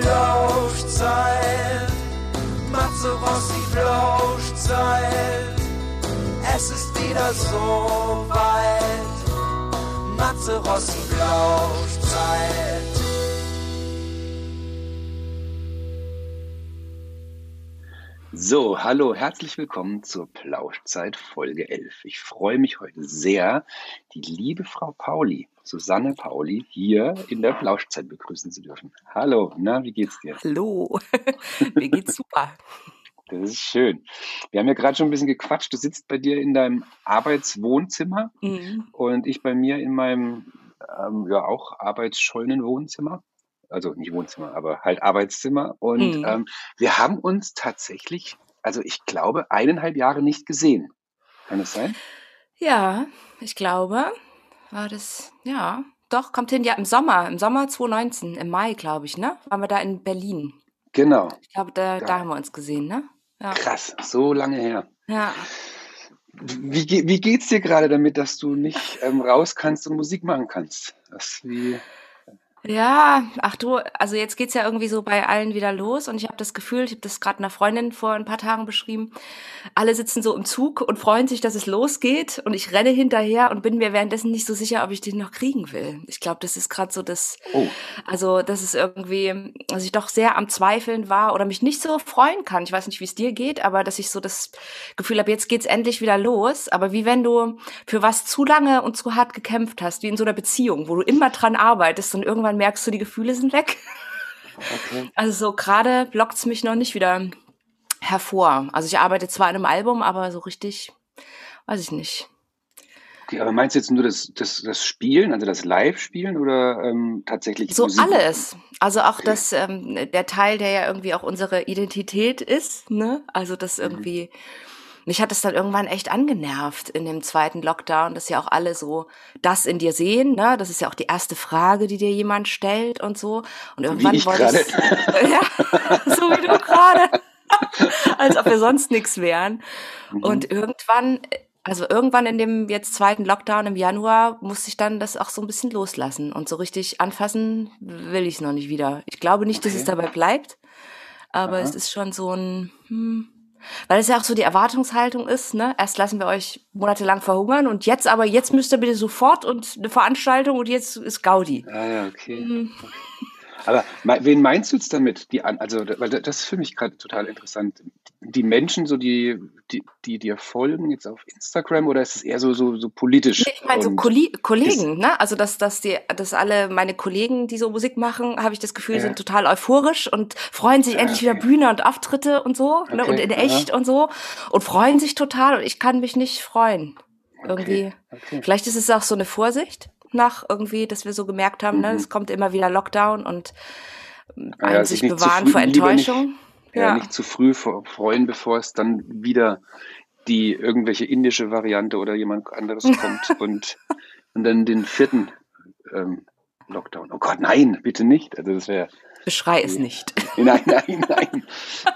Flauschzeit. Matze Rossi Flauschzeit. Es ist wieder so weit. Matze Rossi Flauschzeit. So, hallo, herzlich willkommen zur Plauschzeit Folge 11. Ich freue mich heute sehr, die liebe Frau Pauli, Susanne Pauli, hier in der Plauschzeit begrüßen zu dürfen. Hallo, na, wie geht's dir? Hallo, mir geht's super. Das ist schön. Wir haben ja gerade schon ein bisschen gequatscht. Du sitzt bei dir in deinem Arbeitswohnzimmer Mhm. und ich bei mir in meinem ähm, ja auch arbeitsscheunen Wohnzimmer. Also nicht Wohnzimmer, aber halt Arbeitszimmer. Und Mhm. ähm, wir haben uns tatsächlich, also ich glaube, eineinhalb Jahre nicht gesehen. Kann es sein? Ja, ich glaube, war das, ja, doch, kommt hin, ja, im Sommer, im Sommer 2019, im Mai, glaube ich, ne? Waren wir da in Berlin. Genau. Ich glaube, da, Ja. da haben wir uns gesehen, ne? Ja. Krass, so lange her. Ja. Wie, wie geht's dir gerade damit, dass du nicht ähm, raus kannst und Musik machen kannst? Das, wie, Ja, ach du, also jetzt geht's ja irgendwie so bei allen wieder los und ich habe das Gefühl, ich habe das gerade einer Freundin vor ein paar Tagen beschrieben, alle sitzen so im Zug und freuen sich, dass es losgeht und ich renne hinterher und bin mir währenddessen nicht so sicher, ob ich den noch kriegen will. Ich glaube, das ist gerade so das, oh, also das ist irgendwie, dass ich doch sehr am Zweifeln war oder mich nicht so freuen kann. Ich weiß nicht, wie es dir geht, aber dass ich so das Gefühl habe, jetzt geht's endlich wieder los. Aber wie wenn du für was zu lange und zu hart gekämpft hast, wie in so einer Beziehung, wo du immer dran arbeitest und irgendwann merkst du, die Gefühle sind weg. okay. Also so gerade blockt's mich noch nicht wieder hervor. Also ich arbeite zwar an einem Album, aber so richtig, weiß ich nicht. okay. Aber meinst du jetzt nur das, das, das Spielen, also das Live-Spielen oder ähm, tatsächlich So Musik? alles. Also auch Okay. das, ähm, der Teil, der ja irgendwie auch unsere Identität ist, ne? Also das Mhm. Mich hat es dann irgendwann echt angenervt in dem zweiten Lockdown, dass ja auch alle so das in dir sehen, ne? Das ist ja auch die erste Frage, die dir jemand stellt und so. Und irgendwann wollte ich, ja, so wie du gerade, als ob wir sonst nichts wären. Mhm. Und irgendwann, also irgendwann in dem jetzt zweiten Lockdown im Januar, musste ich dann das auch so ein bisschen loslassen. Und so richtig anfassen will ich es noch nicht wieder. Ich glaube nicht, dass es Okay. dabei bleibt, aber Aha. es ist schon so ein, hm, weil es ja auch so die Erwartungshaltung ist, ne? Erst lassen wir euch monatelang verhungern und jetzt aber, jetzt müsst ihr bitte sofort und eine Veranstaltung und jetzt ist Gaudi. Ah ja, okay. Hm. Aber wen meinst du jetzt damit? Die also, weil da- das ist für mich gerade total interessant. Die Menschen, so die, die, die dir folgen jetzt auf Instagram oder ist es eher so, so, so politisch? Ich meine so Kolli Kollegen, ne? Also dass, dass die, dass alle meine Kollegen, die so Musik machen, habe ich das Gefühl, Ja. sind total euphorisch und freuen sich Ah, endlich okay. wieder Bühne und Auftritte und so, ne? Okay, Und in aha. echt und so. Und freuen sich total und ich kann mich nicht freuen. Irgendwie. okay. Vielleicht ist es auch so eine Vorsicht nach irgendwie, dass wir so gemerkt haben, ne? Mhm. Es kommt immer wieder Lockdown und Ah ja, ein sich bewahren vor lieber nicht- Enttäuschung. Ja, Ja. nicht zu früh vor- freuen, bevor es dann wieder die irgendwelche indische Variante oder jemand anderes kommt und, und dann den vierten ähm, Lockdown. Oh Gott, nein, bitte nicht. Also das wäre Beschrei es nicht. Nein, nein, nein.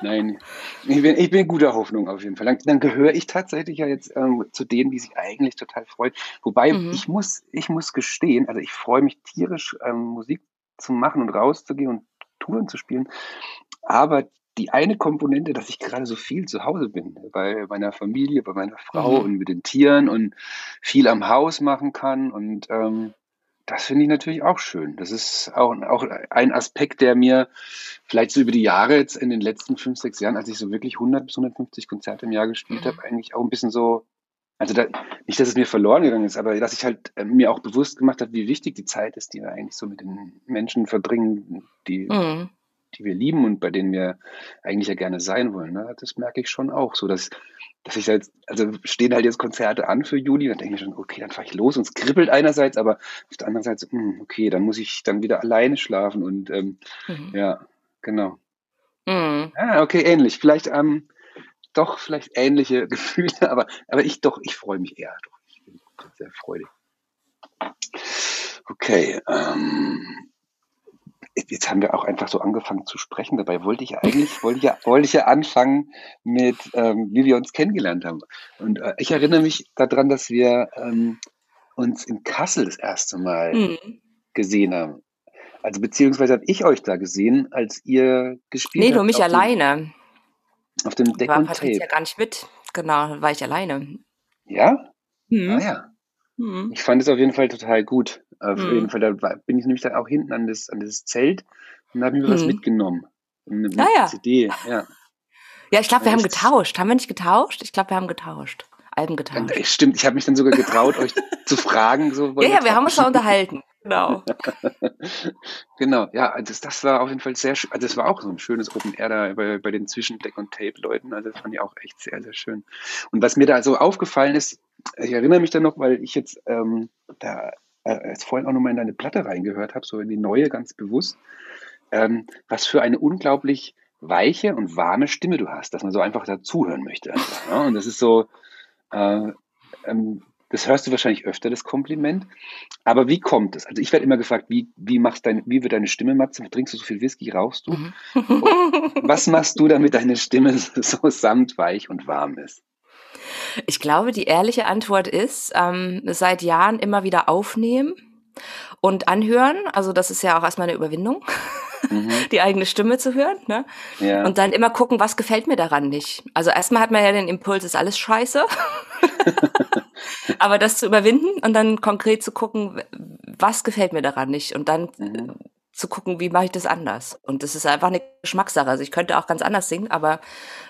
Nein. Ich bin, ich bin guter Hoffnung auf jeden Fall. Dann, dann gehöre ich tatsächlich ja jetzt ähm, zu denen, die sich eigentlich total freuen. Wobei Mhm. ich muss, ich muss gestehen, also ich freue mich tierisch, ähm, Musik zu machen und rauszugehen und Touren zu spielen. Aber die eine Komponente, dass ich gerade so viel zu Hause bin, bei meiner Familie, bei meiner Frau Mhm. und mit den Tieren und viel am Haus machen kann und ähm, das finde ich natürlich auch schön. Das ist auch, auch ein Aspekt, der mir vielleicht so über die Jahre jetzt in den letzten fünf, sechs Jahren, als ich so wirklich 100 bis 150 Konzerte im Jahr gespielt Mhm. habe, eigentlich auch ein bisschen so, also da, nicht, dass es mir verloren gegangen ist, aber dass ich halt äh, mir auch bewusst gemacht habe, wie wichtig die Zeit ist, die wir eigentlich so mit den Menschen verbringen, die, Mhm. Die wir lieben und bei denen wir eigentlich ja gerne sein wollen. Ne? Das merke ich schon auch so, dass, dass ich jetzt, also stehen halt jetzt Konzerte an für Juli, dann denke ich schon, okay, dann fahre ich los und es kribbelt einerseits, aber auf der anderen Seite, so, hm, okay, dann muss ich dann wieder alleine schlafen und ähm, Mhm. ja, genau. Mhm. Ah, okay, ähnlich. Vielleicht ähm, doch vielleicht ähnliche Gefühle, aber, aber ich doch, ich freue mich eher. Doch, ich bin sehr freudig. Okay, ähm, jetzt haben wir auch einfach so angefangen zu sprechen. Dabei wollte ich eigentlich, wollte ich ja, wollte ich ja anfangen mit, ähm, wie wir uns kennengelernt haben. Und äh, ich erinnere mich daran, dass wir ähm, uns in Kassel das erste Mal Mhm. gesehen haben. Also beziehungsweise habe ich euch da gesehen, als ihr gespielt Nee, habt. nur mich auf dem- alleine. Auf dem Da Deck war und Patricia Tape. gar nicht mit. Genau, war ich alleine. Ja? Mhm. Ah ja. Mhm. Ich fand es auf jeden Fall total gut. Auf Mhm. jeden Fall, da bin ich nämlich dann auch hinten an das, an das Zelt und habe mir was Mhm. mitgenommen. Eine Ah ja. CD, ja. Ja, ich glaube, wir haben getauscht. Haben wir nicht getauscht? Ich glaube, wir haben getauscht. Alben getauscht. äh, stimmt, ich habe mich dann sogar getraut, euch zu fragen. So, Ja, ja, wir haben uns da tauschen? unterhalten. Genau. Genau, ja, also das, das war auf jeden Fall sehr schön. Also das war auch so ein schönes Open Air da bei, bei den Zwischendeck- und Tape-Leuten. Also das fand ich auch echt sehr, sehr schön. Und was mir da so aufgefallen ist, ich erinnere mich da noch, weil ich jetzt ähm, da äh, jetzt vorhin auch nochmal in deine Platte reingehört habe, so in die neue ganz bewusst, ähm, was für eine unglaublich weiche und warme Stimme du hast, dass man so einfach dazuhören möchte. Einfach, ne? Und das ist so, äh, ähm, das hörst du wahrscheinlich öfter, das Kompliment. Aber wie kommt es? Also ich werde immer gefragt, wie, wie, machst dein, wie wird deine Stimme, Matze? Trinkst du so viel Whisky, rauchst du? Mhm. Was machst du, damit deine Stimme so samt, weich und warm ist? Ich glaube, die ehrliche Antwort ist, ähm, seit Jahren immer wieder aufnehmen und anhören. Also das ist ja auch erstmal eine Überwindung, Mhm. die eigene Stimme zu hören. Ne? Ja. Und dann immer gucken, was gefällt mir daran nicht. Also erstmal hat man ja den Impuls, ist alles scheiße. Aber das zu überwinden und dann konkret zu gucken, was gefällt mir daran nicht. Und dann Mhm. äh, zu gucken, wie mache ich das anders. Und das ist einfach eine Geschmackssache. Also ich könnte auch ganz anders singen, aber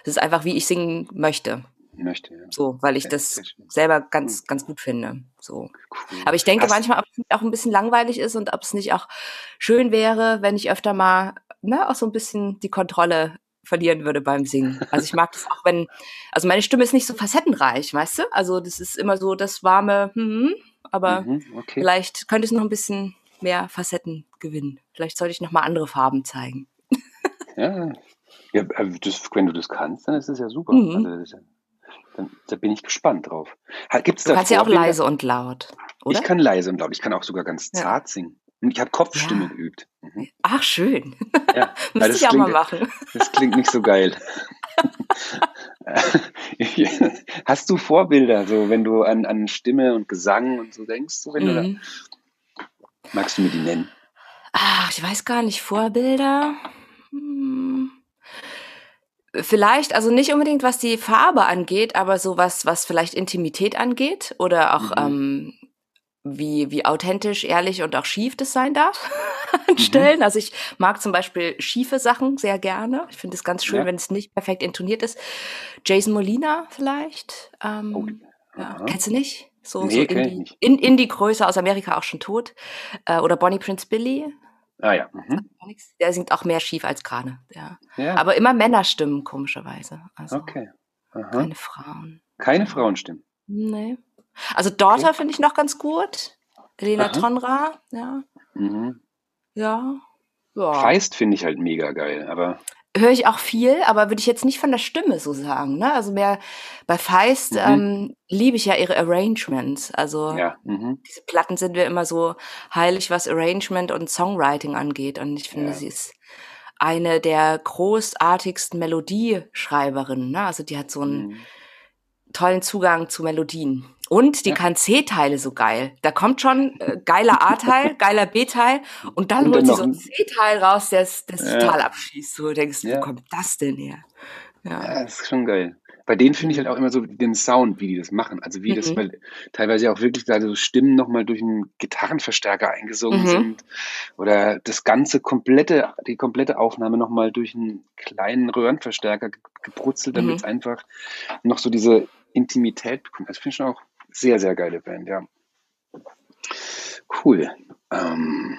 es ist einfach, wie ich singen möchte. Möchte. Ja. So, weil ich das selber ganz, ganz gut finde. So. Cool. Aber ich denke Hast- manchmal, ob es auch ein bisschen langweilig ist und ob es nicht auch schön wäre, wenn ich öfter mal, ne, auch so ein bisschen die Kontrolle verlieren würde beim Singen. Also ich mag das auch, wenn, also meine Stimme ist nicht so facettenreich, weißt du? Also das ist immer so das warme, hm, aber Mhm, okay. vielleicht könnte es noch ein bisschen mehr Facetten gewinnen. Vielleicht sollte ich noch mal andere Farben zeigen. Ja, ja äh, das, wenn du das kannst, dann ist das ja super. Mhm. Also, das ist ja, dann, da bin ich gespannt drauf. Gibt es Du da kannst ja auch leise und laut, oder? Ich kann leise und laut. Ich kann auch sogar ganz Ja. zart singen. Und ich habe Kopfstimme Ja. geübt. Mhm. Ach, schön. Ja, Müsste ich auch mal klingt, machen. das klingt nicht so geil. Hast du Vorbilder, so wenn du an, an Stimme und Gesang und so denkst, so, wenn du da, Mhm. magst du mir die nennen? Ach, ich weiß gar nicht, Vorbilder. Hm. Vielleicht, also nicht unbedingt, was die Farbe angeht, aber so was, was vielleicht Intimität angeht oder auch Mhm. ähm, wie, wie authentisch, ehrlich und auch schief das sein darf Mhm. an Stellen. Also ich mag zum Beispiel schiefe Sachen sehr gerne. Ich finde es ganz schön, Ja. wenn es nicht perfekt intoniert ist. Jason Molina vielleicht. Ähm, Oh, ja, aha. kennst du nicht? So, Nee, so ich Indie, nicht. in, Indie-Größe aus Amerika auch schon tot. Äh, oder Bonnie Prince Billy. Ah ja. Mhm. Der singt auch mehr schief als gerade. Ja. ja. Aber immer Männerstimmen, komischerweise. Also okay. Aha. keine Frauen. Keine Frauenstimmen. Nee. Also Daughter finde ich noch ganz gut. Elena Aha. Tonra, ja. Mhm. Ja. ja. Feist finde ich halt mega geil, aber Höre ich auch viel, aber würde ich jetzt nicht von der Stimme so sagen. Ne? Also mehr bei Feist Mhm. ähm, liebe ich ja ihre Arrangements. Also ja. Mhm. diese Platten sind wir immer so heilig, was Arrangement und Songwriting angeht. Und ich finde, Ja. sie ist eine der großartigsten Melodieschreiberinnen. Ne? Also die hat so einen Mhm. tollen Zugang zu Melodien. Und die Ja. kann C-Teile so geil. Da kommt schon äh, geiler A-Teil, geiler B-Teil und dann Und holt sie so ein C-Teil raus, der es das Ja. total abschießt. So du denkst, Ja. wo kommt das denn her? Ja. Ja, das ist schon geil. Bei denen finde ich halt auch immer so den Sound, wie die das machen. Also wie das, Mhm. weil teilweise auch wirklich da so Stimmen nochmal durch einen Gitarrenverstärker eingesungen Mhm. sind. Oder das ganze komplette, die komplette Aufnahme nochmal durch einen kleinen Röhrenverstärker ge- gebrutzelt, damit Mhm. es einfach noch so diese Intimität bekommt. Das finde ich schon auch sehr, sehr geile Band, ja. Cool. Ähm,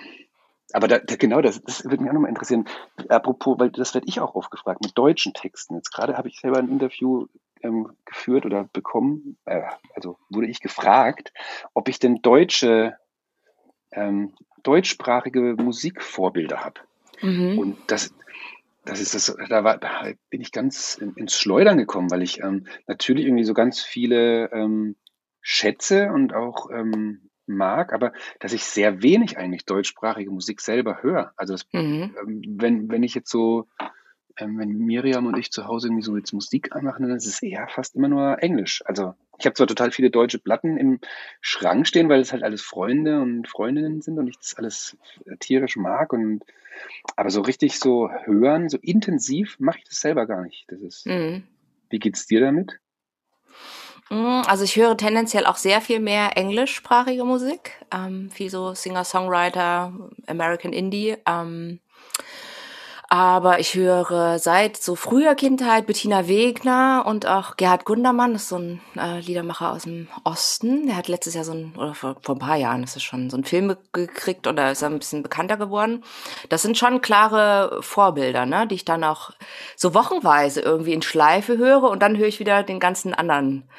aber da, da, genau, das, das würde mich auch nochmal interessieren. Apropos, weil das werde ich auch oft gefragt, mit deutschen Texten. Jetzt gerade habe ich selber ein Interview ähm, geführt oder bekommen, äh, also wurde ich gefragt, ob ich denn deutsche, ähm, deutschsprachige Musikvorbilder habe. Mhm. Und das, das ist das, da war, bin ich ganz in, ins Schleudern gekommen, weil ich ähm, natürlich irgendwie so ganz viele ähm, schätze und auch ähm, mag, aber dass ich sehr wenig eigentlich deutschsprachige Musik selber höre. Also das, Mhm. ähm, wenn, wenn ich jetzt so, ähm, wenn Miriam und ich zu Hause irgendwie so jetzt Musik anmachen, dann ist es eher fast immer nur Englisch. Also ich habe zwar total viele deutsche Platten im Schrank stehen, weil es halt alles Freunde und Freundinnen sind und ich das alles tierisch mag und aber so richtig so hören, so intensiv mache ich das selber gar nicht. Das ist. Mhm. Wie geht's dir damit? Mm, also ich höre tendenziell auch sehr viel mehr englischsprachige Musik, ähm, wie so Singer-Songwriter, American Indie. Ähm, aber ich höre seit so früher Kindheit Bettina Wegner und auch Gerhard Gundermann, das ist so ein äh, Liedermacher aus dem Osten. Der hat letztes Jahr so ein, oder vor, vor ein paar Jahren ist es schon, so ein Film gekriegt oder ist ein bisschen bekannter geworden. Das sind schon klare Vorbilder, ne, die ich dann auch so wochenweise irgendwie in Schleife höre und dann höre ich wieder den ganzen anderen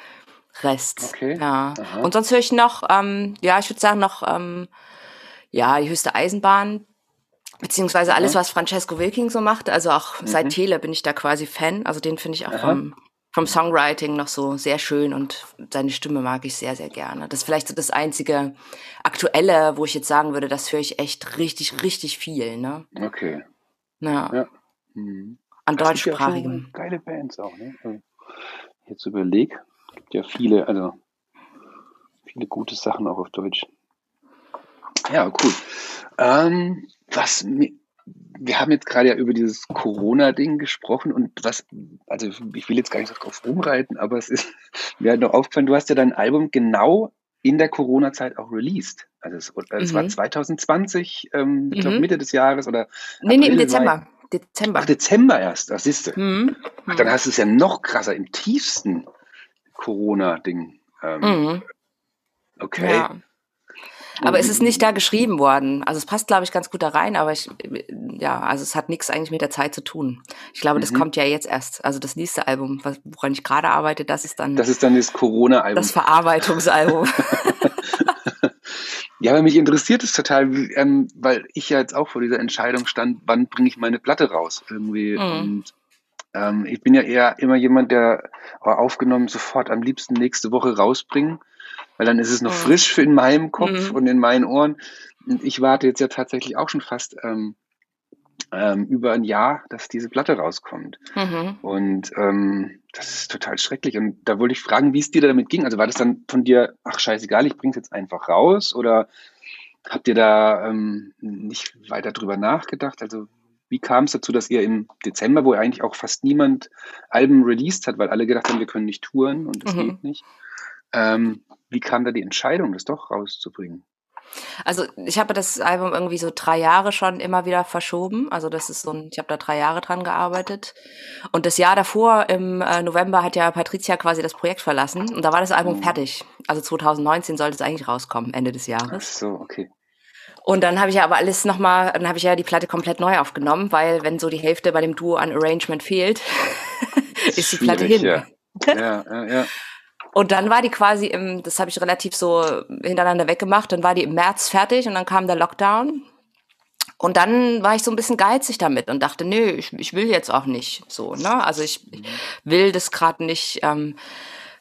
Rest. Okay. Ja. Aha. Und sonst höre ich noch, ähm, ja, ich würde sagen noch, ähm, ja, die höchste Eisenbahn, beziehungsweise alles, was Francesco Wilking so macht. Also auch mhm. seit Tele bin ich da quasi Fan. Also den finde ich auch vom, vom Songwriting noch so sehr schön und seine Stimme mag ich sehr, sehr gerne. Das ist vielleicht so das einzige aktuelle, wo ich jetzt sagen würde, das höre ich echt richtig, richtig viel. Ne? Okay. Ja. ja. Mhm. An deutschsprachigem. Ja geile Bands auch, ne? Also, jetzt überleg, gibt ja viele, also viele gute Sachen auch auf Deutsch. Ja, cool. Ähm, was wir haben jetzt gerade ja über dieses Corona-Ding gesprochen und was, also ich will jetzt gar nicht drauf rumreiten, aber es ist mir halt noch aufgefallen, du hast ja dein Album genau in der Corona-Zeit auch released. Also es, es mhm. war 2020, ähm, mhm. ich glaube Mitte des Jahres oder. Nee, nee, im Dezember. Mai. Dezember. Ach, Dezember erst, das siehst du. Mhm. Ach, dann hast du es ja noch krasser, im tiefsten Corona-Ding. Ähm, mhm. Okay. Ja. Aber es ist nicht da geschrieben worden. Also es passt, glaube ich, ganz gut da rein, aber ich, ja, also es hat nichts eigentlich mit der Zeit zu tun. Ich glaube, das mhm. kommt ja jetzt erst. Also das nächste Album, woran ich gerade arbeite, das ist dann. Das ist dann das Corona-Album. Das Verarbeitungsalbum. ja, aber mich interessiert es total, ähm, weil ich ja jetzt auch vor dieser Entscheidung stand, wann bringe ich meine Platte raus irgendwie. Mhm. Und ähm, ich bin ja eher immer jemand, der aufgenommen sofort am liebsten nächste Woche rausbringen, weil dann ist es noch mhm. frisch in meinem Kopf mhm. und in meinen Ohren. Und ich warte jetzt ja tatsächlich auch schon fast ähm, ähm, über ein Jahr, dass diese Platte rauskommt. Mhm. Und ähm, das ist total schrecklich. Und da wollte ich fragen, wie es dir damit ging. Also war das dann von dir, ach scheißegal, ich bring's jetzt einfach raus? Oder habt ihr da ähm, nicht weiter drüber nachgedacht? Also wie kam es dazu, dass ihr im Dezember, wo eigentlich auch fast niemand Alben released hat, weil alle gedacht haben, wir können nicht touren und das mhm. geht nicht, ähm, wie kam da die Entscheidung, das doch rauszubringen? Also ich habe das Album irgendwie so drei Jahre schon immer wieder verschoben. Also das ist so ein, ich habe da drei Jahre dran gearbeitet. Und das Jahr davor, im äh, November, hat ja Patricia quasi das Projekt verlassen und da war das Album mhm. fertig. Also 2019 sollte es eigentlich rauskommen, Ende des Jahres. Ach so, okay. Und dann habe ich ja aber alles nochmal, dann habe ich ja die Platte komplett neu aufgenommen, weil wenn so die Hälfte bei dem Duo an Arrangement fehlt, ist die Platte hin. Ja. ja, ja, ja. Und dann war die quasi im, das habe ich relativ so hintereinander weggemacht, dann war die im März fertig und dann kam der Lockdown. Und dann war ich so ein bisschen geizig damit und dachte, nö, ich, ich will jetzt auch nicht so, ne? Also ich mhm. will das gerade nicht. Ähm,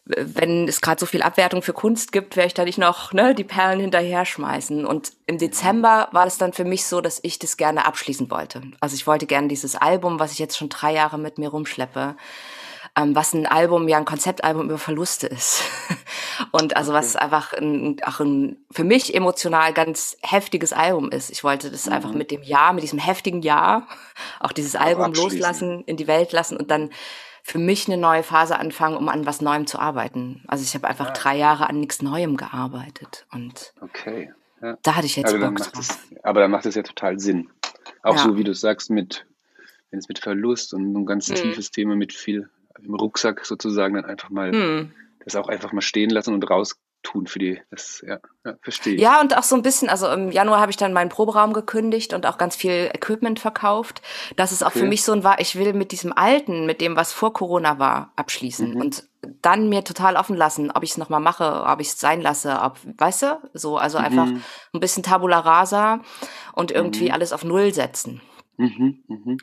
wenn es gerade so viel Abwertung für Kunst gibt, werde ich da nicht noch ne, die Perlen hinterher schmeißen. Und im Dezember war es dann für mich so, dass ich das gerne abschließen wollte. Also ich wollte gerne dieses Album, was ich jetzt schon drei Jahre mit mir rumschleppe, ähm, was ein Album, ja ein Konzeptalbum über Verluste ist. Und also was einfach ein, auch ein für mich emotional ganz heftiges Album ist. Ich wollte das mhm. einfach mit dem Jahr, mit diesem heftigen Jahr, auch dieses Album loslassen, in die Welt lassen und dann für mich eine neue Phase anfangen, um an was Neuem zu arbeiten. Also ich habe einfach ja. drei Jahre an nichts Neuem gearbeitet und okay. Ja. da hatte ich jetzt aber Bock drauf. Es, aber dann macht es ja total Sinn. Auch ja. so wie du sagst, mit wenn es mit Verlust und ein ganz mhm. tiefes Thema mit viel im Rucksack sozusagen dann einfach mal mhm. das auch einfach mal stehen lassen und raus tun für die. Das, ja, ja verstehe. Ja, und auch so ein bisschen, also im Januar habe ich dann meinen Proberaum gekündigt und auch ganz viel Equipment verkauft. Das ist auch okay. für mich so ein war, ich will mit diesem Alten, mit dem, was vor Corona war, abschließen mhm. und dann mir total offen lassen, ob ich es nochmal mache, ob ich es sein lasse, ob, weißt du, so, also einfach mhm. ein bisschen Tabula rasa und irgendwie mhm. alles auf Null setzen. Mhm, mhm.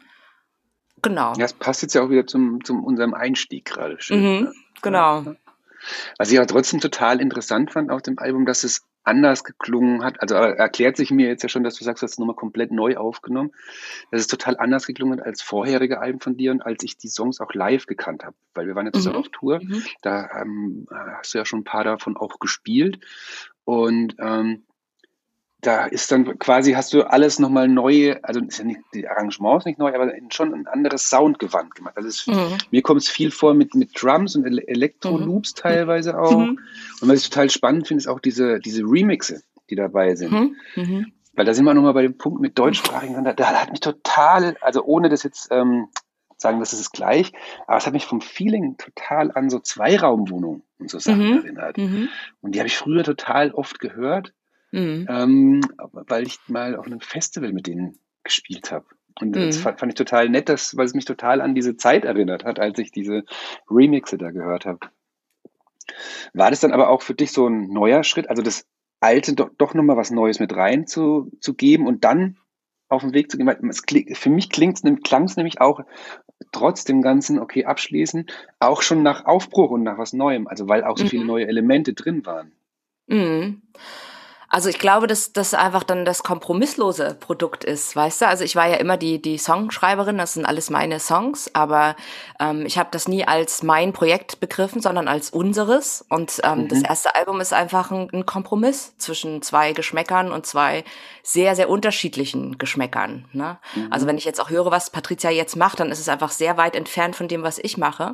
Genau. Das passt jetzt ja auch wieder zum, zum unserem Einstieg gerade schön. Mhm, ne? Genau. Was ich aber trotzdem total interessant fand auf dem Album, dass es anders geklungen hat. Also erklärt sich mir jetzt ja schon, dass du sagst, du hast es nochmal komplett neu aufgenommen, dass es total anders geklungen hat als vorherige Alben von dir und als ich die Songs auch live gekannt habe. Weil wir waren jetzt mhm. auf Tour, mhm. da ähm, hast du ja schon ein paar davon auch gespielt. Und ähm, da ist dann quasi, hast du alles nochmal neu, also ist ja nicht, die Arrangements nicht neu, aber schon ein anderes Soundgewand gemacht. Also es, mhm. mir kommt es viel vor mit, mit Drums und Elektro-Loops mhm. teilweise auch. Mhm. Und was ich total spannend finde, ist auch diese, diese Remixe, die dabei sind. Mhm. mhm. Weil da sind wir nochmal bei dem Punkt mit deutschsprachigen, da, da hat mich total, also ohne das jetzt ähm, sagen, das ist gleich, aber es hat mich vom Feeling total an so Zweiraumwohnungen und so Sachen mhm. erinnert. Und die habe ich früher total oft gehört mhm. ähm, weil ich mal auf einem Festival mit denen gespielt habe. Und mhm. das fand, fand, ich total nett, dass, weil es mich total an diese Zeit erinnert hat, als ich diese Remixe da gehört habe. War das dann aber auch für dich so ein neuer Schritt, also das Alte doch, doch nochmal was Neues mit rein zu, zu geben und dann auf den Weg zu gehen? Es, für mich klang es nämlich auch trotz dem Ganzen, okay, abschließen, auch schon nach Aufbruch und nach was Neuem, also weil auch so viele mhm. neue Elemente drin waren. Mhm. Also ich glaube, dass das einfach dann das kompromisslose Produkt ist, weißt du? Also ich war ja immer die die Songschreiberin, das sind alles meine Songs, aber ähm, ich habe das nie als mein Projekt begriffen, sondern als unseres. Und ähm, mhm. das erste Album ist einfach ein, ein, Kompromiss zwischen zwei Geschmäckern und zwei sehr sehr unterschiedlichen Geschmäckern. Ne? Mhm. Also wenn ich jetzt auch höre, was Patricia jetzt macht, dann ist es einfach sehr weit entfernt von dem, was ich mache.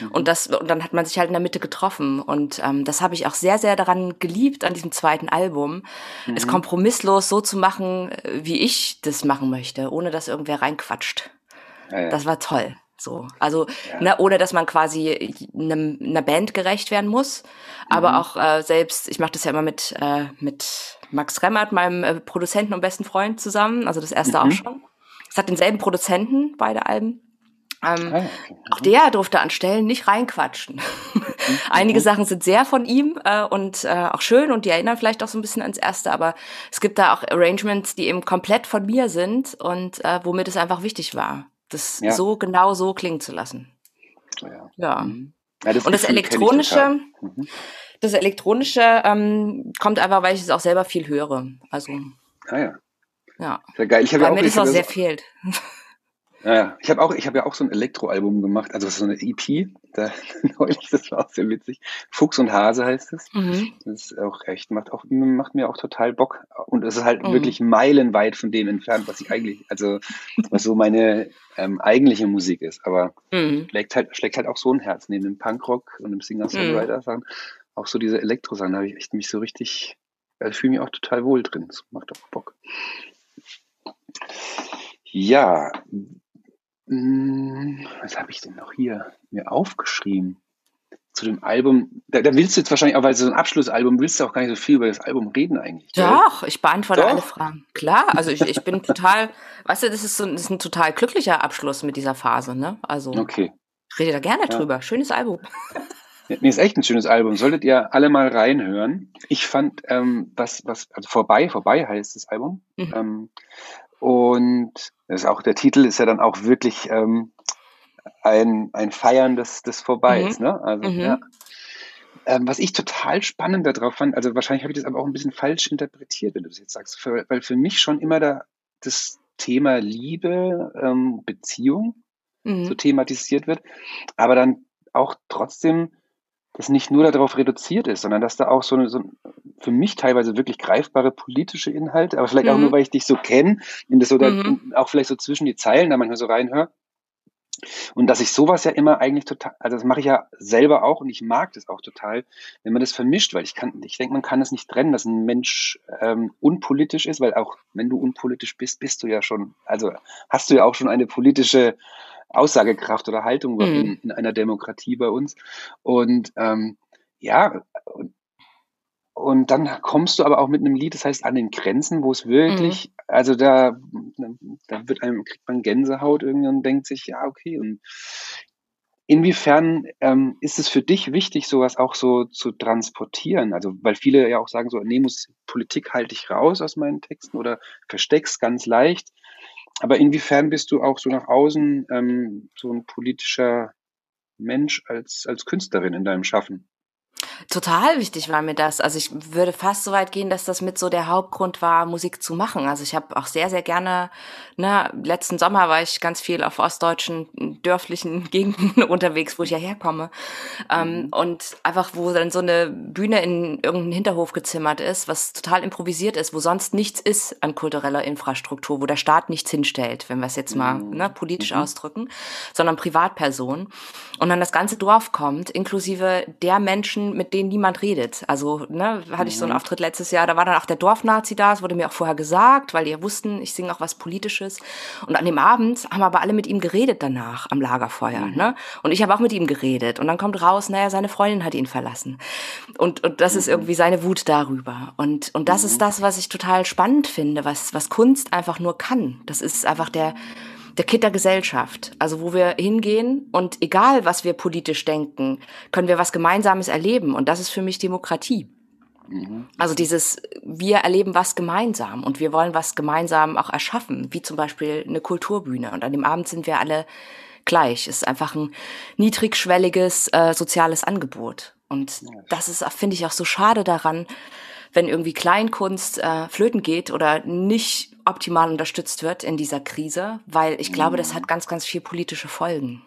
Mhm. Und das und dann hat man sich halt in der Mitte getroffen. Und ähm, das habe ich auch sehr sehr daran geliebt an diesem zweiten Album mhm. es kompromisslos so zu machen, wie ich das machen möchte, ohne dass irgendwer reinquatscht. Ja, ja. Das war toll. So, also ja. ne, ohne dass man quasi einer Band gerecht werden muss, aber mhm. auch äh, selbst. Ich mache das ja immer mit äh, mit Max Remmert, meinem äh, Produzenten und besten Freund zusammen. Also das erste mhm. auch schon. Es hat denselben Produzenten beide Alben. Ähm, ah, okay. Auch der durfte an Stellen nicht reinquatschen. Mhm. Einige Sachen sind sehr von ihm äh, und äh, auch schön und die erinnern vielleicht auch so ein bisschen ans erste, aber es gibt da auch Arrangements, die eben komplett von mir sind und äh, womit es einfach wichtig war, das ja. so genau so klingen zu lassen. Ja. ja. Mhm. ja das und das elektronische, mhm. das elektronische ähm, kommt einfach, weil ich es auch selber viel höre. Also. Ah ja. Ja. Sehr geil. Ich habe ja auch mir das auch sehr fehlt. Ja, ich habe auch, ich habe ja auch so ein Elektroalbum gemacht, also so eine EP. Da neulich, das war auch sehr witzig. Fuchs und Hase heißt es. Mhm. Das ist auch echt macht auch macht mir auch total Bock und es ist halt mhm. wirklich meilenweit von dem entfernt, was ich eigentlich, also was so meine ähm, eigentliche Musik ist. Aber mhm. schlägt halt schlägt halt auch so ein Herz neben dem Punkrock und dem Singer-Songwriter-Sachen. Auch so diese Elektro-Sachen, da habe ich echt mich so richtig, also ich fühle mich auch total wohl drin. Das macht auch Bock. Ja, was habe ich denn noch hier mir aufgeschrieben? Zu dem Album, da, da willst du jetzt wahrscheinlich auch, weil es so ein Abschlussalbum, willst du auch gar nicht so viel über das Album reden eigentlich. Doch, ich beantworte Doch. alle Fragen. Klar, also ich, ich bin total, weißt du, das ist, so, das ist ein total glücklicher Abschluss mit dieser Phase, ne? Also, okay. ich rede da gerne ja. drüber. Schönes Album. Nee, ist echt ein schönes Album. Solltet ihr alle mal reinhören. Ich fand, ähm, was, was, also vorbei, vorbei heißt das Album. Mhm. Ähm, und das ist auch der Titel ist ja dann auch wirklich ähm, ein, ein Feiern des, des Vorbeis. Mhm. Ne? Also, mhm. ja. Ähm, was ich total spannend darauf fand, also wahrscheinlich habe ich das aber auch ein bisschen falsch interpretiert, wenn du das jetzt sagst, für, weil für mich schon immer da das Thema Liebe, ähm, Beziehung mhm. so thematisiert wird, aber dann auch trotzdem das nicht nur darauf reduziert ist, sondern dass da auch so, eine, so für mich teilweise wirklich greifbare politische Inhalte, aber vielleicht mhm. auch nur, weil ich dich so kenne und das so mhm. da, auch vielleicht so zwischen die Zeilen da manchmal so reinhöre. Und dass ich sowas ja immer eigentlich total, also das mache ich ja selber auch und ich mag das auch total, wenn man das vermischt, weil ich kann, ich denke, man kann es nicht trennen, dass ein Mensch ähm, unpolitisch ist, weil auch wenn du unpolitisch bist, bist du ja schon, also hast du ja auch schon eine politische Aussagekraft oder Haltung mhm. in, in, einer Demokratie bei uns. Und ähm, ja, und, und dann kommst du aber auch mit einem Lied, das heißt an den Grenzen, wo es wirklich, mhm. also da, da wird einem, kriegt man Gänsehaut irgendwie und denkt sich, ja, okay. Und inwiefern ähm, ist es für dich wichtig, sowas auch so zu transportieren? Also, weil viele ja auch sagen so, nee, muss Politik halte ich raus aus meinen Texten oder versteck's ganz leicht. Aber inwiefern bist du auch so nach außen ähm, so ein politischer Mensch als, als Künstlerin in deinem Schaffen? Total wichtig war mir das. Also ich würde fast so weit gehen, dass das mit so der Hauptgrund war, Musik zu machen. Also ich habe auch sehr, sehr gerne, ne, letzten Sommer war ich ganz viel auf ostdeutschen dörflichen Gegenden unterwegs, wo ich ja herkomme. Ähm, mhm. und einfach, wo dann so eine Bühne in irgendeinen Hinterhof gezimmert ist, was total improvisiert ist, wo sonst nichts ist an kultureller Infrastruktur, wo der Staat nichts hinstellt, wenn wir es jetzt mal mhm. ne, politisch mhm. ausdrücken, sondern Privatpersonen. Und dann das ganze Dorf kommt, inklusive der Menschen, mit denen niemand redet. Also, ne, hatte ich so einen mhm. Auftritt letztes Jahr, da war dann auch der Dorfnazi da, das wurde mir auch vorher gesagt, weil die ja wussten, ich singe auch was Politisches. Und an dem Abend haben aber alle mit ihm geredet danach am Lagerfeuer, mhm. ne? Und ich habe auch mit ihm geredet. Und dann kommt raus, naja, seine Freundin hat ihn verlassen. Und, und das mhm. ist irgendwie seine Wut darüber. Und, und das mhm. ist das, was ich total spannend finde, was, was Kunst einfach nur kann. Das ist einfach der, der Kit der Gesellschaft. Also wo wir hingehen und egal, was wir politisch denken, können wir was Gemeinsames erleben. Und das ist für mich Demokratie. Mhm. Also dieses, wir erleben was gemeinsam und wir wollen was gemeinsam auch erschaffen, wie zum Beispiel eine Kulturbühne. Und an dem Abend sind wir alle gleich. Es ist einfach ein niedrigschwelliges äh, soziales Angebot. Und das ist, finde ich, auch so schade daran, wenn irgendwie Kleinkunst äh, flöten geht oder nicht optimal unterstützt wird in dieser Krise, weil ich glaube, das hat ganz, ganz viel politische Folgen.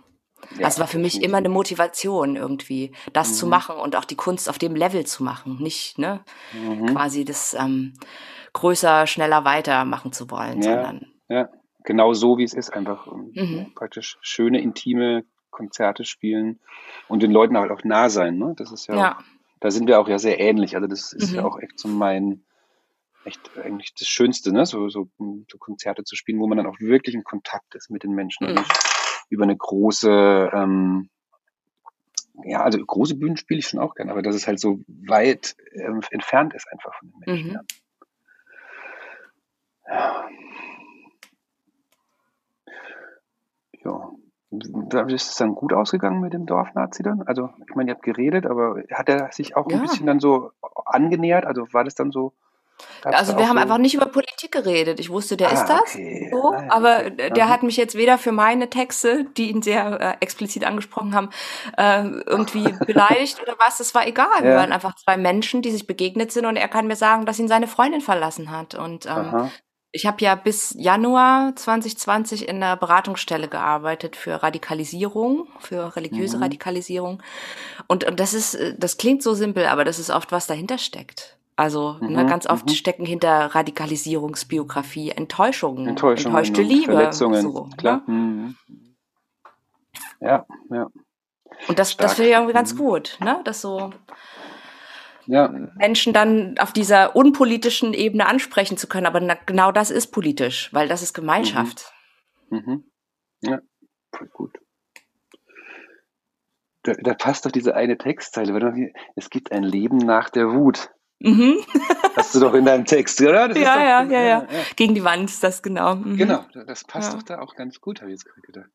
Ja, also war für mich immer eine Motivation irgendwie, das mhm. zu machen und auch die Kunst auf dem Level zu machen, nicht ne mhm. quasi das ähm, größer, schneller weiter machen zu wollen, ja, sondern ja, genau so wie es ist, einfach mhm. praktisch schöne intime Konzerte spielen und den Leuten halt auch nah sein. Ne? Das ist ja, ja. Auch, da sind wir auch ja sehr ähnlich. Also das ist ja mhm. auch echt so mein echt eigentlich das Schönste, ne? so, so, so Konzerte zu spielen, wo man dann auch wirklich in Kontakt ist mit den Menschen und mhm. nicht über eine große, ähm, ja, also große Bühnen spiele ich schon auch gerne, aber dass es halt so weit ähm, entfernt ist einfach von den Menschen. Mhm. Ja. ja. ja. Ist es dann gut ausgegangen mit dem Dorfnazi dann? Also, ich meine, ihr habt geredet, aber hat er sich auch ja. ein bisschen dann so angenähert? Also war das dann so Gab's also wir haben so? einfach nicht über Politik geredet. Ich wusste, der ah, ist das. Okay. So, ah, aber okay. der hat mich jetzt weder für meine Texte, die ihn sehr äh, explizit angesprochen haben, äh, irgendwie beleidigt oder was. Das war egal. Ja. Wir waren einfach zwei Menschen, die sich begegnet sind und er kann mir sagen, dass ihn seine Freundin verlassen hat. Und ähm, ich habe ja bis Januar 2020 in der Beratungsstelle gearbeitet für Radikalisierung, für religiöse mhm. Radikalisierung. Und, und das ist, das klingt so simpel, aber das ist oft, was dahinter steckt. Also ne, mhm, ne, ganz oft mhm. stecken hinter Radikalisierungsbiografie Enttäuschungen, Enttäuschungen enttäuschte Liebe, Verletzungen, so, ne? klar. Ne? Ja, ja. Und das, das finde ich irgendwie ganz mhm. gut, ne? Dass so ja. Menschen dann auf dieser unpolitischen Ebene ansprechen zu können. Aber na, genau das ist politisch, weil das ist Gemeinschaft. Mhm. mhm. Ja, voll gut. Da, da, passt doch diese eine Textzeile. Es gibt ein Leben nach der Wut. Mhm. Hast du doch in deinem Text, oder? Das ja, ja, doch, ja, ja, ja, Gegen die Wand ist das genau. Mhm. Genau, das passt ja. doch da auch ganz gut, habe ich jetzt gerade gedacht.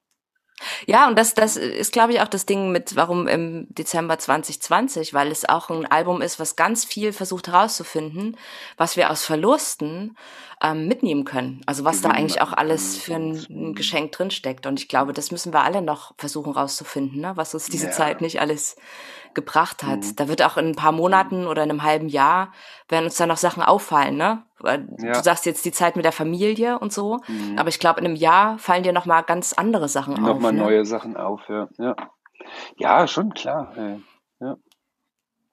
Ja, und das, das ist, glaube ich, auch das Ding mit, warum im Dezember 2020, weil es auch ein Album ist, was ganz viel versucht herauszufinden, was wir aus Verlusten ähm, mitnehmen können. Also was da eigentlich auch alles für ein, ein Geschenk drinsteckt. Und ich glaube, das müssen wir alle noch versuchen rauszufinden, ne? was uns diese ja. Zeit nicht alles gebracht hat. Mhm. Da wird auch in ein paar Monaten oder in einem halben Jahr werden uns da noch Sachen auffallen, ne? Ja. Du sagst jetzt die Zeit mit der Familie und so, mhm. aber ich glaube, in einem Jahr fallen dir noch mal ganz andere Sachen noch auf. Noch mal ne? neue Sachen auf, ja. Ja, ja schon klar. Ja.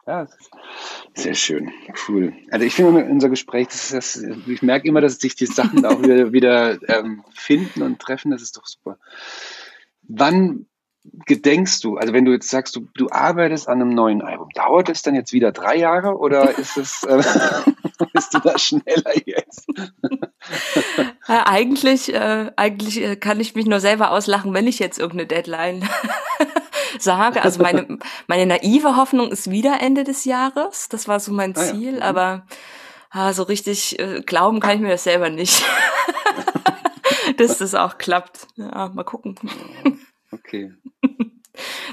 Ja, sehr schön, cool. Also ich finde unser Gespräch, das ist das, ich merke immer, dass sich die Sachen auch wieder, wieder ähm, finden und treffen. Das ist doch super. Wann gedenkst du, also wenn du jetzt sagst, du, du arbeitest an einem neuen Album, dauert es dann jetzt wieder drei Jahre oder ist es äh, bist du da schneller jetzt? Ja, äh, eigentlich, äh, eigentlich äh, kann ich mich nur selber auslachen, wenn ich jetzt irgendeine Deadline sage. Also meine, meine naive Hoffnung ist wieder Ende des Jahres. Das war so mein Ziel, ah, ja. Mhm. aber ah, so richtig äh, glauben kann ich mir das selber nicht. dass das auch klappt. Ja, mal gucken. Okay.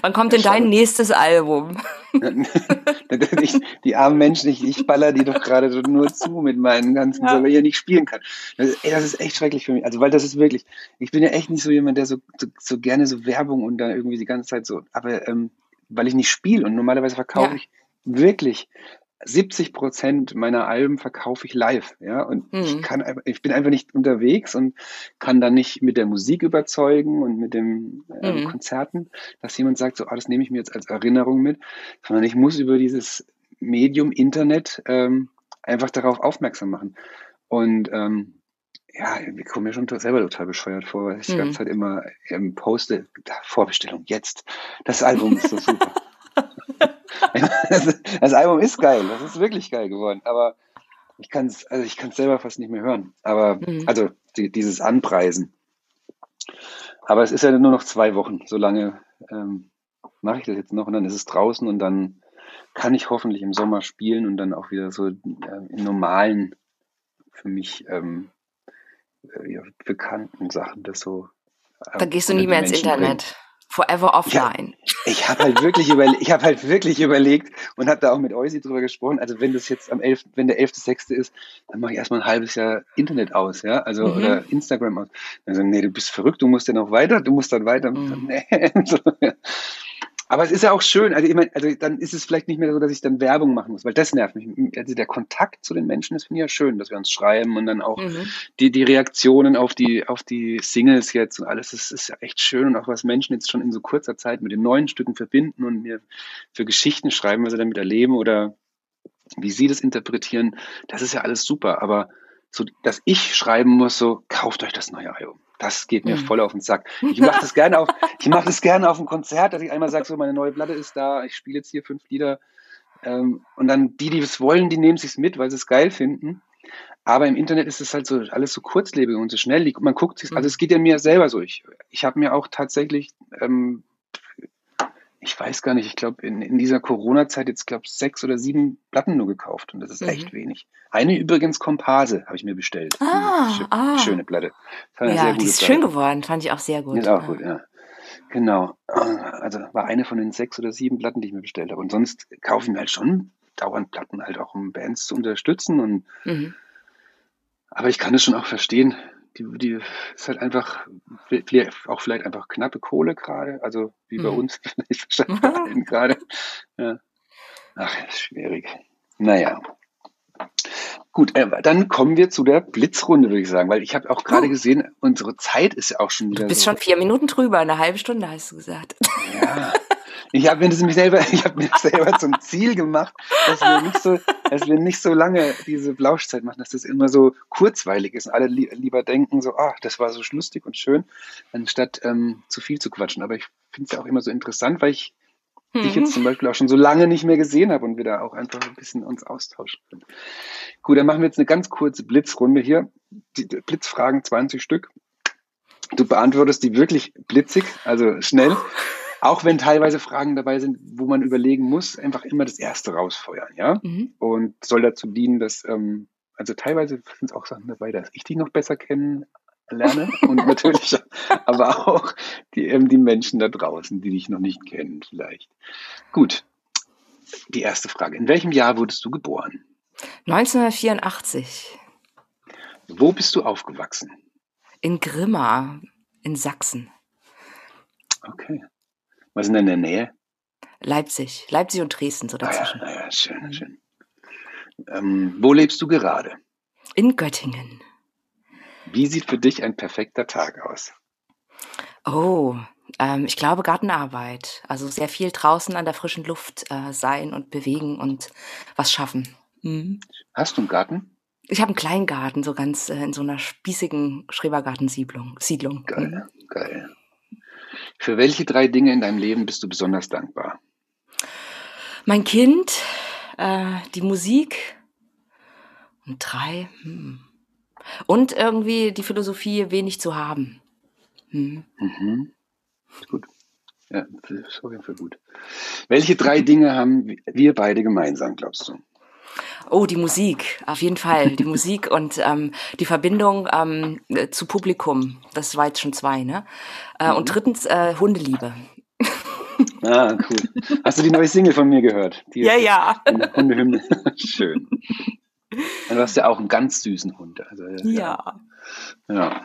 Wann kommt denn dein nächstes Album? die armen Menschen, ich, ich baller die doch gerade so nur zu mit meinen ganzen, ja. weil ich ja nicht spielen kann. Das, ey, das ist echt schrecklich für mich. Also, weil das ist wirklich, ich bin ja echt nicht so jemand, der so, so, so gerne so Werbung und dann irgendwie die ganze Zeit so, aber ähm, weil ich nicht spiele und normalerweise verkaufe ja. ich wirklich 70 Prozent meiner Alben verkaufe ich live, ja, und mhm. ich kann einfach, ich bin einfach nicht unterwegs und kann dann nicht mit der Musik überzeugen und mit den äh, mhm. Konzerten, dass jemand sagt, so, ah, das nehme ich mir jetzt als Erinnerung mit, sondern ich muss über dieses Medium Internet ähm, einfach darauf aufmerksam machen. Und ähm, ja, ich komme mir schon selber total bescheuert vor, weil ich mhm. die ganze Zeit immer ähm, poste, Vorbestellung, jetzt, das Album ist so super. das, das, Album ist geil, das ist wirklich geil geworden, aber ich kann es also ich selber fast nicht mehr hören. Aber mhm. also die, dieses Anpreisen. Aber es ist ja nur noch zwei Wochen, so lange ähm, mache ich das jetzt noch und dann ist es draußen und dann kann ich hoffentlich im Sommer spielen und dann auch wieder so äh, in normalen, für mich ähm, äh, bekannten Sachen das so. Äh, da gehst du nie mehr ins Internet. Bringt. Forever offline. Ja, ich habe halt wirklich überlegt, ich habe halt wirklich überlegt und habe da auch mit Eusi drüber gesprochen. Also wenn das jetzt am 11., wenn der 11.6. ist, dann mache ich erstmal ein halbes Jahr Internet aus, ja, also mhm. oder Instagram aus. Also nee, du bist verrückt, du musst ja noch weiter, du musst dann weiter. Mhm. Nee. Aber es ist ja auch schön, also, ich meine, also dann ist es vielleicht nicht mehr so, dass ich dann Werbung machen muss, weil das nervt mich. Also der Kontakt zu den Menschen ist finde ich ja schön, dass wir uns schreiben und dann auch mhm. die, die Reaktionen auf die, auf die Singles jetzt und alles, das ist ja echt schön und auch was Menschen jetzt schon in so kurzer Zeit mit den neuen Stücken verbinden und mir für Geschichten schreiben, was sie damit erleben oder wie sie das interpretieren, das ist ja alles super. Aber so, dass ich schreiben muss, so, kauft euch das neue Album. Das geht mir mhm. voll auf den Sack. Ich mache das gerne auf, ich mache das gerne auf einem Konzert, dass ich einmal sage, so meine neue Platte ist da, ich spiele jetzt hier fünf Lieder. Ähm, und dann die, die es wollen, die nehmen sich's mit, weil sie es geil finden. Aber im Internet ist es halt so alles so kurzlebig und so schnell. Man guckt sich, also es geht ja mir selber so. Ich, ich habe mir auch tatsächlich ähm, ich weiß gar nicht, ich glaube, in, in dieser Corona-Zeit jetzt, glaube ich, sechs oder sieben Platten nur gekauft und das ist mhm. echt wenig. Eine übrigens Komparse habe ich mir bestellt. Ah, schö ah. Schöne Platte. Ja, die ist Platte. schön geworden, fand ich auch sehr gut. Ist auch ja. gut, ja. Genau. Also war eine von den sechs oder sieben Platten, die ich mir bestellt habe. Und sonst kaufe ich mir halt schon dauernd Platten, halt auch um Bands zu unterstützen. Und mhm. aber ich kann es schon auch verstehen, die, die ist halt einfach, auch vielleicht einfach knappe Kohle gerade, also wie bei mhm. uns vielleicht gerade. Ja. Ach, schwierig. Naja. Gut, äh, dann kommen wir zu der Blitzrunde, würde ich sagen, weil ich habe auch gerade oh. gesehen, unsere Zeit ist ja auch schon wieder. Du bist so. schon vier Minuten drüber, eine halbe Stunde hast du gesagt. Ja, ich habe mir das nämlich selber, ich habe mir selber zum Ziel gemacht, dass wir nicht so, dass wir nicht so lange diese Blauschzeit machen, dass das immer so kurzweilig ist und alle li lieber denken so, ach, das war so lustig und schön, anstatt ähm, zu viel zu quatschen. Aber ich finde es ja auch immer so interessant, weil ich mhm. dich jetzt zum Beispiel auch schon so lange nicht mehr gesehen habe und wir da auch einfach ein bisschen uns austauschen können. Gut, dann machen wir jetzt eine ganz kurze Blitzrunde hier. Die Blitzfragen 20 Stück. Du beantwortest die wirklich blitzig, also schnell. Auch wenn teilweise Fragen dabei sind, wo man überlegen muss, einfach immer das Erste rausfeuern, ja. Mhm. Und soll dazu dienen, dass, ähm, also teilweise sind es auch Sachen dabei, dass ich dich noch besser kennen lerne und natürlich aber auch die, ähm, die Menschen da draußen, die dich noch nicht kennen vielleicht. Gut, die erste Frage. In welchem Jahr wurdest du geboren? 1984. Wo bist du aufgewachsen? In Grimma, in Sachsen. Okay. Was ist denn in der Nähe? Leipzig. Leipzig und Dresden, so dazwischen. Ah ja, ja, schön, mhm. schön. Ähm, wo lebst du gerade? In Göttingen. Wie sieht für dich ein perfekter Tag aus? Oh, ähm, ich glaube Gartenarbeit. Also sehr viel draußen an der frischen Luft äh, sein und bewegen und was schaffen. Mhm. Hast du einen Garten? Ich habe einen kleinen Garten, so ganz äh, in so einer spießigen Schrebergartensiedlung. Siedlung. Geil, mhm. geil. Für welche drei Dinge in deinem Leben bist du besonders dankbar? Mein Kind, äh, die Musik und drei. Hm. Und irgendwie die Philosophie, wenig zu haben. Hm. Mhm. Gut. Ja, jeden Fall gut. Welche drei Dinge haben wir beide gemeinsam, glaubst du? Oh, die Musik, auf jeden Fall. Die Musik und ähm, die Verbindung ähm, zu Publikum. Das war jetzt schon zwei, ne? Äh, mhm. Und drittens äh, Hundeliebe. Ah, cool. Hast du die neue Single von mir gehört? Die ja, ja. Hundehymne. Schön. Und du hast ja auch einen ganz süßen Hund. Also, ja. Ja. ja.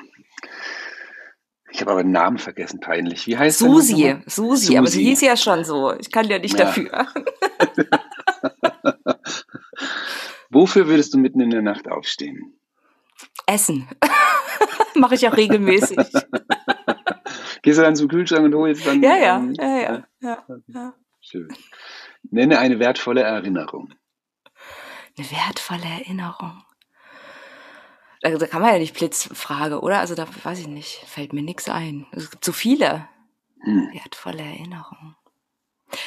Ich habe aber den Namen vergessen, peinlich. Wie heißt Susi, Susi, Susi, aber sie hieß ja schon so. Ich kann ja nicht ja. dafür. Wofür würdest du mitten in der Nacht aufstehen? Essen. Mache ich auch regelmäßig. Gehst du dann zum Kühlschrank und holst dann? Ja, ja, ähm, ja, ja, ja, ja. Schön. Nenne eine wertvolle Erinnerung. Eine wertvolle Erinnerung. Da, da kann man ja nicht Blitzfrage, oder? Also da weiß ich nicht, fällt mir nichts ein. Es gibt so viele Hm. wertvolle Erinnerungen.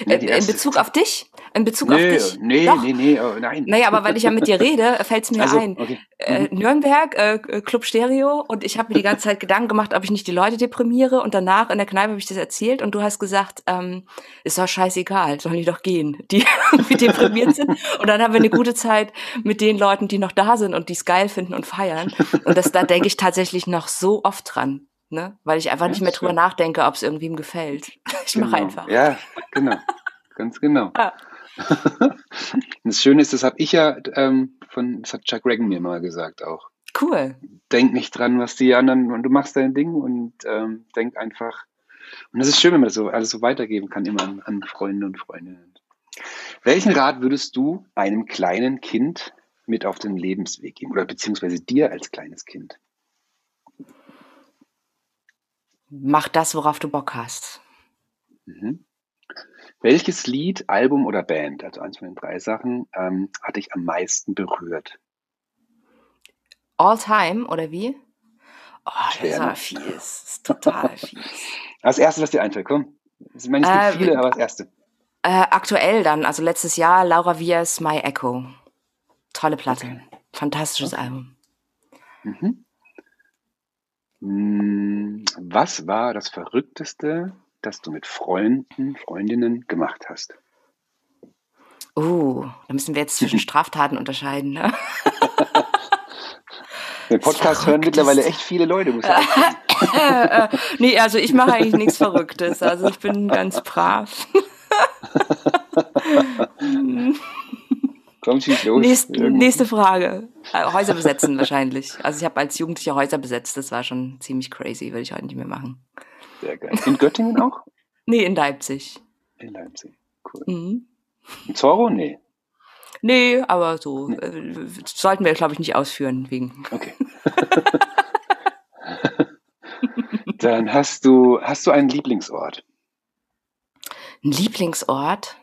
Äh, die in Bezug auf dich? In Bezug Nee, auf dich? nee, Doch. nee, nee, oh, nein. Naja, aber weil ich ja mit dir rede, fällt es mir Also, ein. okay. Äh, Mhm. Nürnberg, äh, Club Stereo und ich habe mir die ganze Zeit Gedanken gemacht, ob ich nicht die Leute deprimiere und danach in der Kneipe habe ich das erzählt und du hast gesagt, ähm, ist doch scheißegal, sollen die doch gehen, die irgendwie deprimiert sind und dann haben wir eine gute Zeit mit den Leuten, die noch da sind und die es geil finden und feiern und das, da denke ich tatsächlich noch so ooft dran, ne, weil ich einfach Ja, nicht mehr drüber nachdenke, ob es irgendwem gefällt. Ich mache Genau. einfach. Ja, genau. Ganz genau. Ja. Das Schöne ist, das habe ich ja ähm, von, das hat Chuck Reagan mir mal gesagt auch. Cool. Denk nicht dran, was die anderen, und du machst dein Ding und ähm, denk einfach. Und das ist schön, wenn man das so alles so weitergeben kann, immer an, an Freunde und Freundinnen. Welchen Rat würdest du einem kleinen Kind mit auf den Lebensweg geben? Oder beziehungsweise dir als kleines Kind? Mach das, worauf du Bock hast. Mhm. Welches Lied, Album oder Band, also eins von den drei Sachen, ähm, hat dich am meisten berührt? All time, oder wie? Oh, das Schwer, ist ne? aber fies. Das ist total fies. Als erstes, was dir einfällt, komm. Ich meine, es gibt Äh, viele, aber das erste. Äh, aktuell dann, also letztes Jahr, Laura Vias My Echo. Tolle Platte. Fantastisches Album. Mhm. Mm, Was war das Verrückteste, das du mit Freunden, Freundinnen gemacht hast? Uh, da müssen wir jetzt zwischen Straftaten unterscheiden, ne? Den Podcast hören mittlerweile echt viele Leute, muss ich sagen. nee, also ich mache eigentlich nichts Verrücktes. Also ich bin ganz brav. Komm, schieß los. Nächst, nächste Frage. Äh, Häuser besetzen wahrscheinlich. Also ich habe als Jugendlicher Häuser besetzt. Das war schon ziemlich crazy, würde ich heute nicht mehr machen. Sehr geil. In Göttingen auch? Nee, in Leipzig. In Leipzig. Cool. Mhm. In Zorro? Nee. Nee, aber so äh, sollten wir, glaube ich, nicht ausführen wegen. Okay. Dann hast du, hast du einen Lieblingsort? Ein Lieblingsort?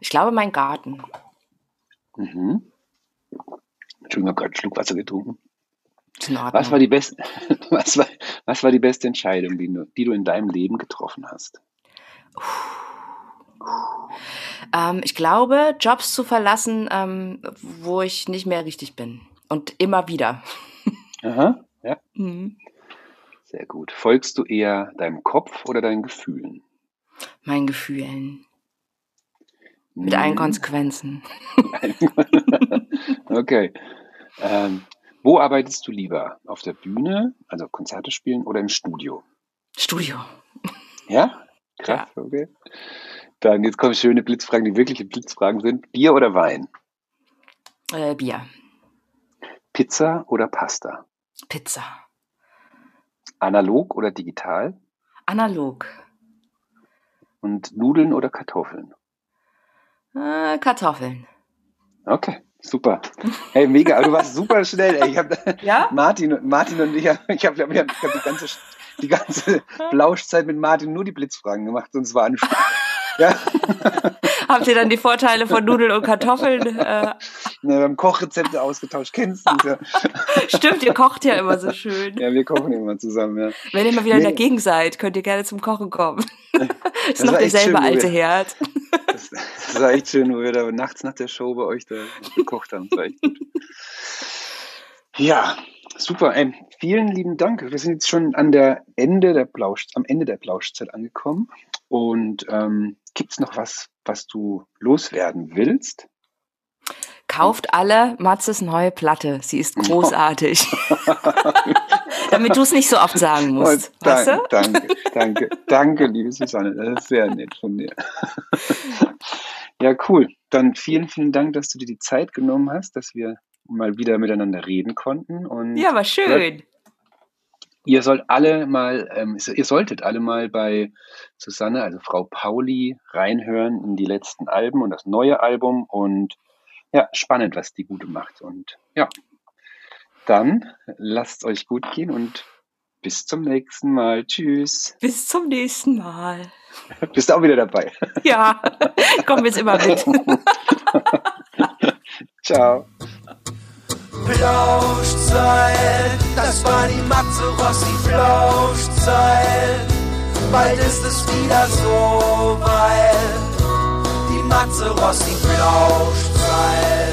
Ich glaube, mein Garten. Mhm. Entschuldigung, ich habe gerade einen Schluck Wasser getrunken. Was war die beste, was war, was war die beste Entscheidung, die du, die du in deinem Leben getroffen hast? Ähm, ich glaube, Jobs zu verlassen, ähm, wo ich nicht mehr richtig bin. Und immer wieder. Aha, ja, Mhm. sehr gut. Folgst du eher deinem Kopf oder deinen Gefühlen? Meinen Gefühlen. Mit allen Mhm. Konsequenzen. okay. Ähm, wo arbeitest du lieber? Auf der Bühne, also Konzerte spielen oder im Studio? Studio. Ja? Krass, okay. Dann jetzt kommen schöne Blitzfragen, die wirkliche Blitzfragen sind. Bier oder Wein? Äh, Bier. Pizza oder Pasta? Pizza. Analog oder digital? Analog. Und Nudeln oder Kartoffeln? Äh, Kartoffeln. Okay, super. Hey, mega, aber du warst super schnell. Ey. Ich hab, Ja? Martin, Martin und ich, ich habe ich hab, ich hab die ganze, die ganze Blauschzeit mit Martin nur die Blitzfragen gemacht, sonst war anstrengend. Ja, Habt ihr dann die Vorteile von Nudeln und Kartoffeln? Äh, ne, wir haben Kochrezepte ausgetauscht. Kennst du ja. stimmt, ihr kocht ja immer so schön. ja, wir kochen immer zusammen. Ja. Wenn ihr mal wieder Nee. der Gegend seid, könnt ihr gerne zum Kochen kommen. Ist Das noch war echt derselbe schön, alte wir- Herd. Das, das war echt schön, wo wir da nachts nach der Show bei euch da gekocht haben. Das war echt gut. Ja, super. Ey, vielen lieben Dank. Wir sind jetzt schon an der Ende der Plausch, am Ende der Plauschzeit angekommen. Und ähm, gibt es noch was, was du loswerden willst? Kauft alle Matzes neue Platte. Sie ist großartig. Damit du es nicht so oft sagen musst. Oh, weißt danke, du? danke, danke, danke, liebe Susanne. Das ist sehr nett von dir. Ja, cool. Dann vielen, vielen Dank, dass du dir die Zeit genommen hast, dass wir mal wieder miteinander reden konnten. Und Ja, war schön. Ihr sollt alle mal, ähm, ihr solltet alle mal bei Susanne, also Frau Pauli, reinhören in die letzten Alben und das neue Album. Und ja, spannend, was die Gute macht. Und ja, dann lasst euch gut gehen und bis zum nächsten Mal. Tschüss. Bis zum nächsten Mal. Bist du auch wieder dabei? Ja, komm jetzt immer mit. Ciao. Flauschzeit, das war die Matze Rossi Flauschzeit. Bald ist es wieder so weit. Die Matze Rossi Flauschzeit.